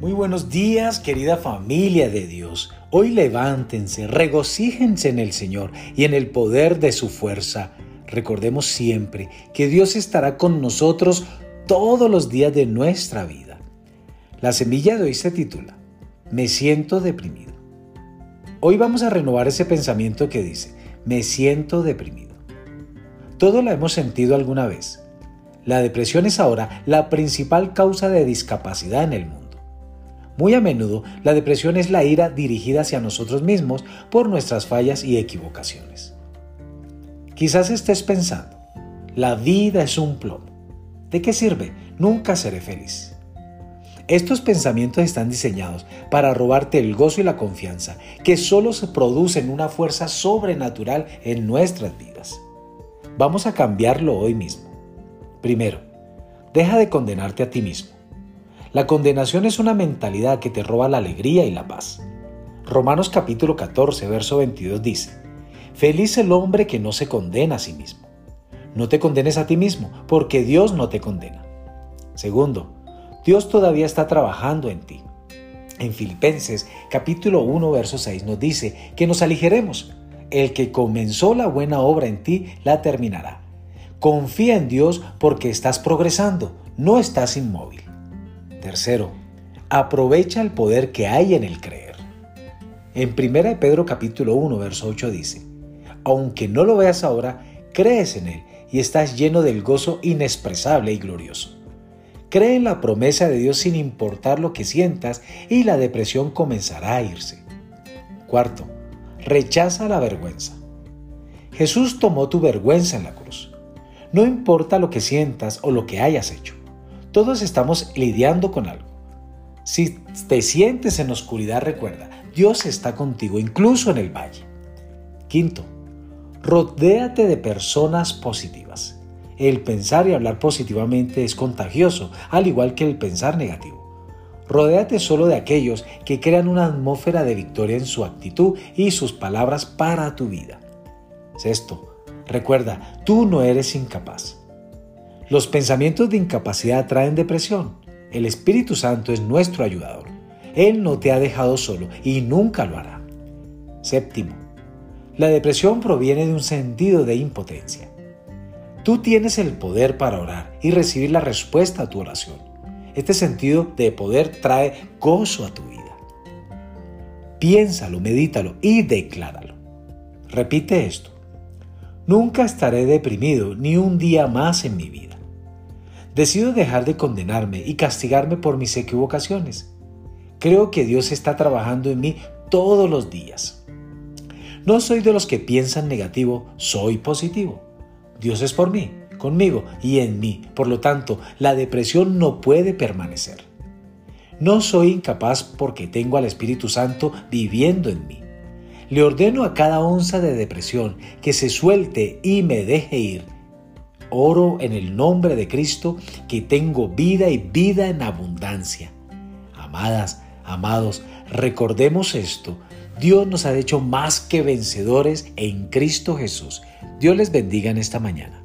Muy buenos días, querida familia de Dios. Hoy levántense, regocíjense en el Señor y en el poder de su fuerza. Recordemos siempre que Dios estará con nosotros todos los días de nuestra vida. La semilla de hoy se titula Me siento deprimido. Hoy vamos a renovar ese pensamiento que dice, me siento deprimido. Todo lo hemos sentido alguna vez. La depresión es ahora la principal causa de discapacidad en el mundo. Muy a menudo, la depresión es la ira dirigida hacia nosotros mismos por nuestras fallas y equivocaciones. Quizás estés pensando, la vida es un plomo. ¿De qué sirve? Nunca seré feliz. Estos pensamientos están diseñados para robarte el gozo y la confianza que solo se producen una fuerza sobrenatural en nuestras vidas. Vamos a cambiarlo hoy mismo. Primero, deja de condenarte a ti mismo. La condenación es una mentalidad que te roba la alegría y la paz. Romanos capítulo 14, verso 22 dice, Feliz el hombre que no se condena a sí mismo. No te condenes a ti mismo, porque Dios no te condena. Segundo, Dios todavía está trabajando en ti. En Filipenses capítulo 1, verso 6 nos dice que nos aligeremos. El que comenzó la buena obra en ti la terminará. Confía en Dios porque estás progresando, no estás inmóvil. Tercero, aprovecha el poder que hay en el creer. En 1 Pedro capítulo 1, verso 8 dice, aunque no lo veas ahora, crees en Él y estás lleno del gozo inexpresable y glorioso. Cree en la promesa de Dios sin importar lo que sientas y la depresión comenzará a irse. Cuarto, rechaza la vergüenza. Jesús tomó tu vergüenza en la cruz. No importa lo que sientas o lo que hayas hecho. Todos estamos lidiando con algo. Si te sientes en oscuridad, recuerda, Dios está contigo, incluso en el valle. Quinto, rodéate de personas positivas. El pensar y hablar positivamente es contagioso, al igual que el pensar negativo. Rodéate solo de aquellos que crean una atmósfera de victoria en su actitud y sus palabras para tu vida. Sexto, recuerda, tú no eres incapaz. Los pensamientos de incapacidad traen depresión. El Espíritu Santo es nuestro ayudador. Él no te ha dejado solo y nunca lo hará. Séptimo, la depresión proviene de un sentido de impotencia. Tú tienes el poder para orar y recibir la respuesta a tu oración. Este sentido de poder trae gozo a tu vida. Piénsalo, medítalo y decláralo. Repite esto. Nunca estaré deprimido ni un día más en mi vida. Decido dejar de condenarme y castigarme por mis equivocaciones. Creo que Dios está trabajando en mí todos los días. No soy de los que piensan negativo, soy positivo. Dios es por mí, conmigo y en mí. Por lo tanto, la depresión no puede permanecer. No soy incapaz porque tengo al Espíritu Santo viviendo en mí. Le ordeno a cada onza de depresión que se suelte y me deje ir Oro en el nombre de Cristo que tengo vida y vida en abundancia. Amadas, amados, recordemos esto. Dios nos ha hecho más que vencedores en Cristo Jesús. Dios les bendiga en esta mañana.